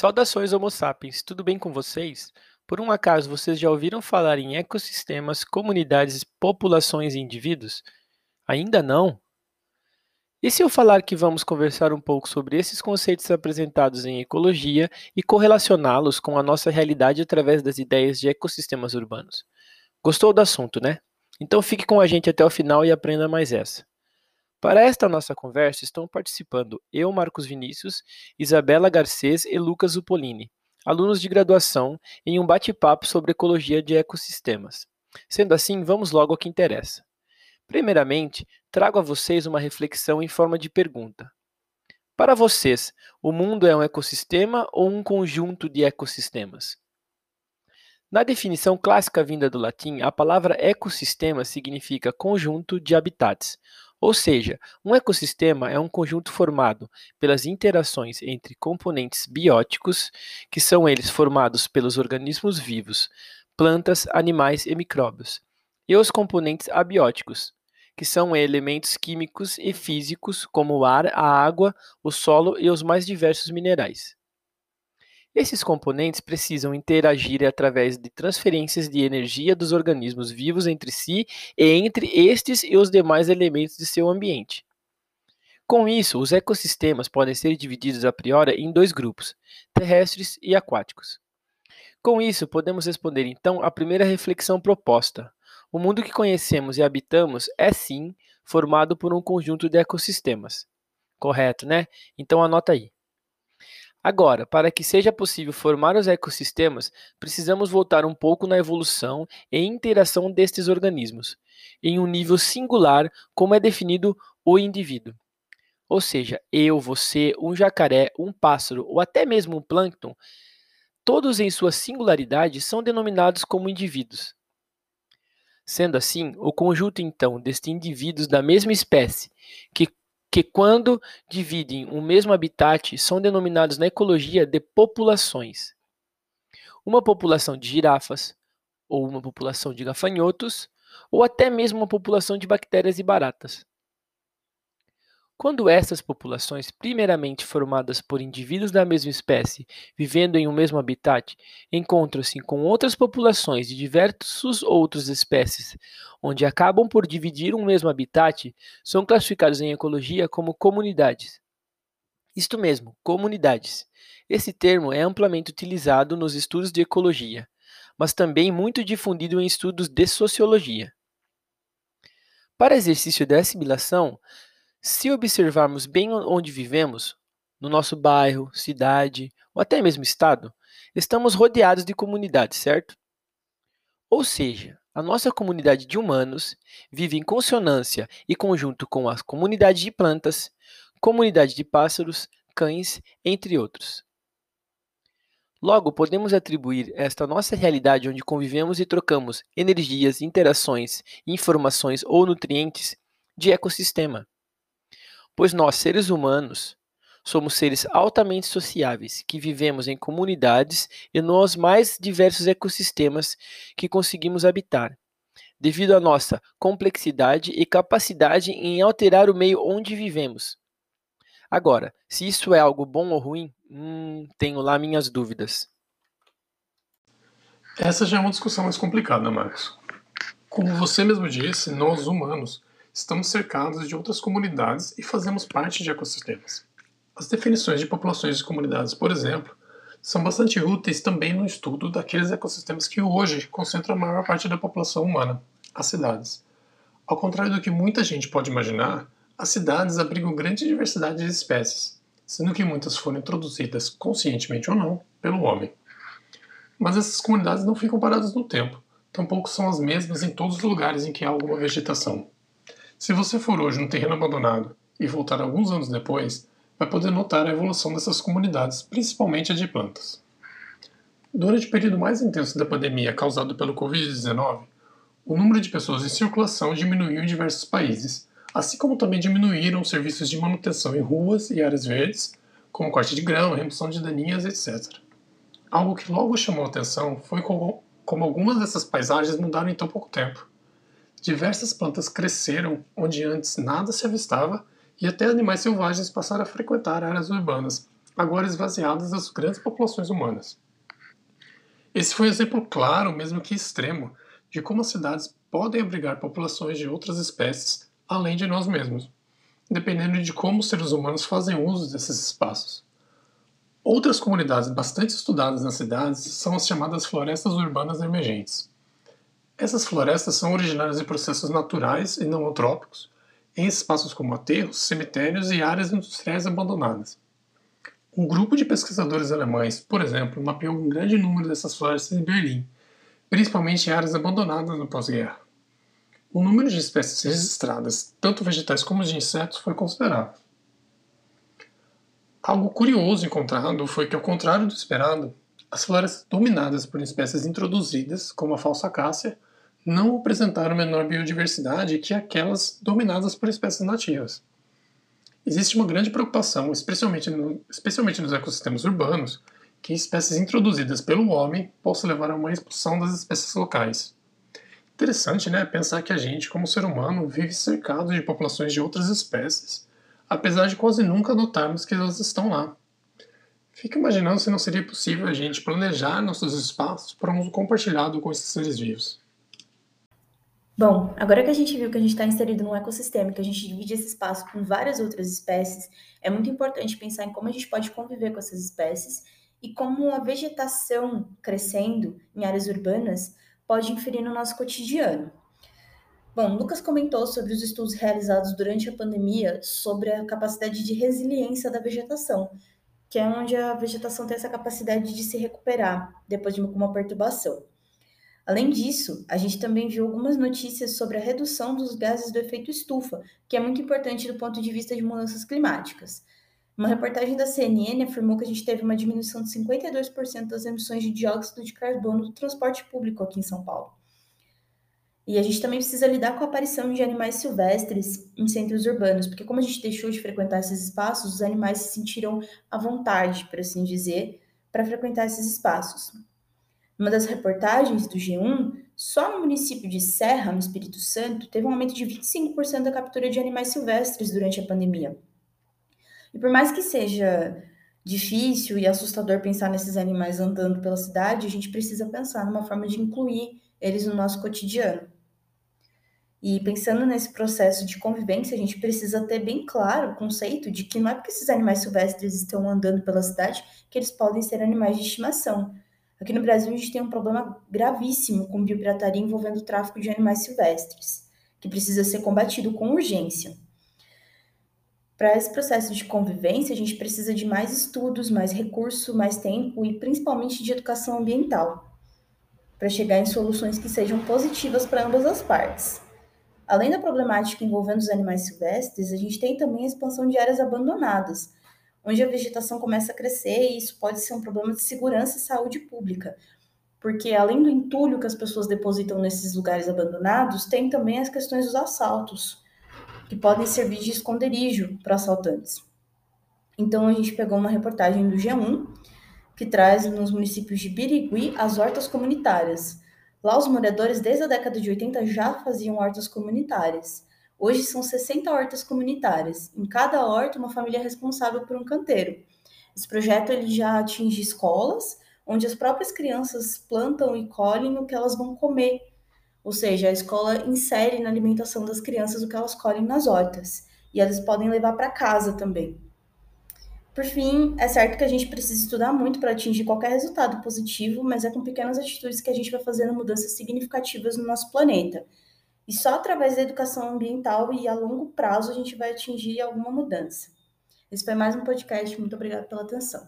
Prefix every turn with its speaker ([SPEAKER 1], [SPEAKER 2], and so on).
[SPEAKER 1] Saudações Homo sapiens, tudo bem com vocês? Por um acaso vocês já ouviram falar em ecossistemas, comunidades, populações e indivíduos? Ainda não? E se eu falar que vamos conversar um pouco sobre esses conceitos apresentados em ecologia e correlacioná-los com a nossa realidade através das ideias de ecossistemas urbanos? Gostou do assunto, né? Então fique com a gente até o final e aprenda mais essa. Para esta nossa conversa estão participando eu, Marcos Vinícius, Isabela Garcês e Lucas Upolini, alunos de graduação, em um bate-papo sobre ecologia de ecossistemas. Sendo assim, vamos logo ao que interessa. Primeiramente, trago a vocês uma reflexão em forma de pergunta. Para vocês, o mundo é um ecossistema ou um conjunto de ecossistemas? Na definição clássica vinda do latim, a palavra ecossistema significa conjunto de habitats, ou seja, um ecossistema é um conjunto formado pelas interações entre componentes bióticos, que são eles formados pelos organismos vivos, plantas, animais e micróbios, e os componentes abióticos, que são elementos químicos e físicos como o ar, a água, o solo e os mais diversos minerais. Esses componentes precisam interagir através de transferências de energia dos organismos vivos entre si e entre estes e os demais elementos de seu ambiente. Com isso, os ecossistemas podem ser divididos a priori em dois grupos, terrestres e aquáticos. Com isso, podemos responder então à primeira reflexão proposta. O mundo que conhecemos e habitamos é sim formado por um conjunto de ecossistemas. Correto, né? Então anota aí. Agora, para que seja possível formar os ecossistemas, precisamos voltar um pouco na evolução e interação destes organismos, em um nível singular, como é definido o indivíduo. Ou seja, eu, você, um jacaré, um pássaro ou até mesmo um plâncton, todos em sua singularidade são denominados como indivíduos. Sendo assim, o conjunto então destes indivíduos da mesma espécie, que que, quando dividem o mesmo habitat, são denominados na ecologia de populações. Uma população de girafas, ou uma população de gafanhotos, ou até mesmo uma população de bactérias e baratas. Quando essas populações, primeiramente formadas por indivíduos da mesma espécie, vivendo em um mesmo habitat, encontram-se com outras populações de diversas outras espécies, onde acabam por dividir um mesmo habitat, são classificados em ecologia como comunidades. Isto mesmo, comunidades. Esse termo é amplamente utilizado nos estudos de ecologia, mas também muito difundido em estudos de sociologia. Para exercício da assimilação, se observarmos bem onde vivemos, no nosso bairro, cidade ou até mesmo estado, estamos rodeados de comunidades, certo? Ou seja, a nossa comunidade de humanos vive em consonância e conjunto com a comunidade de plantas, comunidade de pássaros, cães, entre outros. Logo, podemos atribuir esta nossa realidade onde convivemos e trocamos energias, interações, informações ou nutrientes de ecossistema pois nós, seres humanos, somos seres altamente sociáveis, que vivemos em comunidades e nos mais diversos ecossistemas que conseguimos habitar, devido à nossa complexidade e capacidade em alterar o meio onde vivemos. Agora, se isso é algo bom ou ruim, hum, tenho lá minhas dúvidas.
[SPEAKER 2] Essa já é uma discussão mais complicada, Marcos. Como você mesmo disse, nós humanos estamos cercados de outras comunidades e fazemos parte de ecossistemas. As definições de populações de comunidades, por exemplo, são bastante úteis também no estudo daqueles ecossistemas que hoje concentram a maior parte da população humana, as cidades. Ao contrário do que muita gente pode imaginar, as cidades abrigam grande diversidade de espécies, sendo que muitas foram introduzidas, conscientemente ou não, pelo homem. Mas essas comunidades não ficam paradas no tempo, tampouco são as mesmas em todos os lugares em que há alguma vegetação. Se você for hoje num terreno abandonado e voltar alguns anos depois, vai poder notar a evolução dessas comunidades, principalmente a de plantas. Durante o período mais intenso da pandemia causado pelo Covid-19, o número de pessoas em circulação diminuiu em diversos países, assim como também diminuíram os serviços de manutenção em ruas e áreas verdes, como corte de grão, remoção de daninhas, etc. Algo que logo chamou a atenção foi como algumas dessas paisagens mudaram em tão pouco tempo. Diversas plantas cresceram onde antes nada se avistava e até animais selvagens passaram a frequentar áreas urbanas, agora esvaziadas das grandes populações humanas. Esse foi um exemplo claro, mesmo que extremo, de como as cidades podem abrigar populações de outras espécies além de nós mesmos, dependendo de como os seres humanos fazem uso desses espaços. Outras comunidades bastante estudadas nas cidades são as chamadas florestas urbanas emergentes. Essas florestas são originárias de processos naturais e não antrópicos, em espaços como aterros, cemitérios e áreas industriais abandonadas. Um grupo de pesquisadores alemães, por exemplo, mapeou um grande número dessas florestas em Berlim, principalmente em áreas abandonadas no pós-guerra. O número de espécies registradas, tanto vegetais como de insetos, foi considerável. Algo curioso encontrado foi que, ao contrário do esperado, as florestas dominadas por espécies introduzidas, como a falsa acácia, não apresentaram menor biodiversidade que aquelas dominadas por espécies nativas. Existe uma grande preocupação, especialmente, no, especialmente nos ecossistemas urbanos, que espécies introduzidas pelo homem possam levar a uma expulsão das espécies locais. Interessante, né? Pensar que a gente, como ser humano, vive cercado de populações de outras espécies, apesar de quase nunca notarmos que elas estão lá. Fico imaginando se não seria possível a gente planejar nossos espaços para um uso compartilhado com esses seres vivos.
[SPEAKER 3] Bom, agora que a gente viu que a gente está inserido num ecossistema, que a gente divide esse espaço com várias outras espécies, é muito importante pensar em como a gente pode conviver com essas espécies e como a vegetação crescendo em áreas urbanas pode inferir no nosso cotidiano. Bom, Lucas comentou sobre os estudos realizados durante a pandemia sobre a capacidade de resiliência da vegetação, que é onde a vegetação tem essa capacidade de se recuperar depois de uma perturbação. Além disso, a gente também viu algumas notícias sobre a redução dos gases do efeito estufa, que é muito importante do ponto de vista de mudanças climáticas. Uma reportagem da CNN afirmou que a gente teve uma diminuição de 52% das emissões de dióxido de carbono do transporte público aqui em São Paulo. E a gente também precisa lidar com a aparição de animais silvestres em centros urbanos, porque como a gente deixou de frequentar esses espaços, os animais se sentiram à vontade, por assim dizer, para frequentar esses espaços. Uma das reportagens do G1, só no município de Serra, no Espírito Santo, teve um aumento de 25% da captura de animais silvestres durante a pandemia. E por mais que seja difícil e assustador pensar nesses animais andando pela cidade, a gente precisa pensar numa forma de incluir eles no nosso cotidiano. E pensando nesse processo de convivência, a gente precisa ter bem claro o conceito de que não é porque esses animais silvestres estão andando pela cidade que eles podem ser animais de estimação. Aqui no Brasil, a gente tem um problema gravíssimo com biopirataria envolvendo o tráfico de animais silvestres, que precisa ser combatido com urgência. Para esse processo de convivência, a gente precisa de mais estudos, mais recurso, mais tempo e principalmente de educação ambiental, para chegar em soluções que sejam positivas para ambas as partes. Além da problemática envolvendo os animais silvestres, a gente tem também a expansão de áreas abandonadas, onde a vegetação começa a crescer e isso pode ser um problema de segurança e saúde pública, porque além do entulho que as pessoas depositam nesses lugares abandonados, tem também as questões dos assaltos que podem servir de esconderijo para assaltantes. Então a gente pegou uma reportagem do G1 que traz nos municípios de Birigui as hortas comunitárias. Lá os moradores desde a década de 80 já faziam hortas comunitárias. Hoje são 60 hortas comunitárias. Em cada horta uma família é responsável por um canteiro. Esse projeto ele já atinge escolas, onde as próprias crianças plantam e colhem o que elas vão comer ou seja, a escola insere na alimentação das crianças o que elas colhem nas hortas. E elas podem levar para casa também. Por fim, é certo que a gente precisa estudar muito para atingir qualquer resultado positivo, mas é com pequenas atitudes que a gente vai fazendo mudanças significativas no nosso planeta. E só através da educação ambiental e a longo prazo a gente vai atingir alguma mudança. Esse foi mais um podcast. Muito obrigada pela atenção.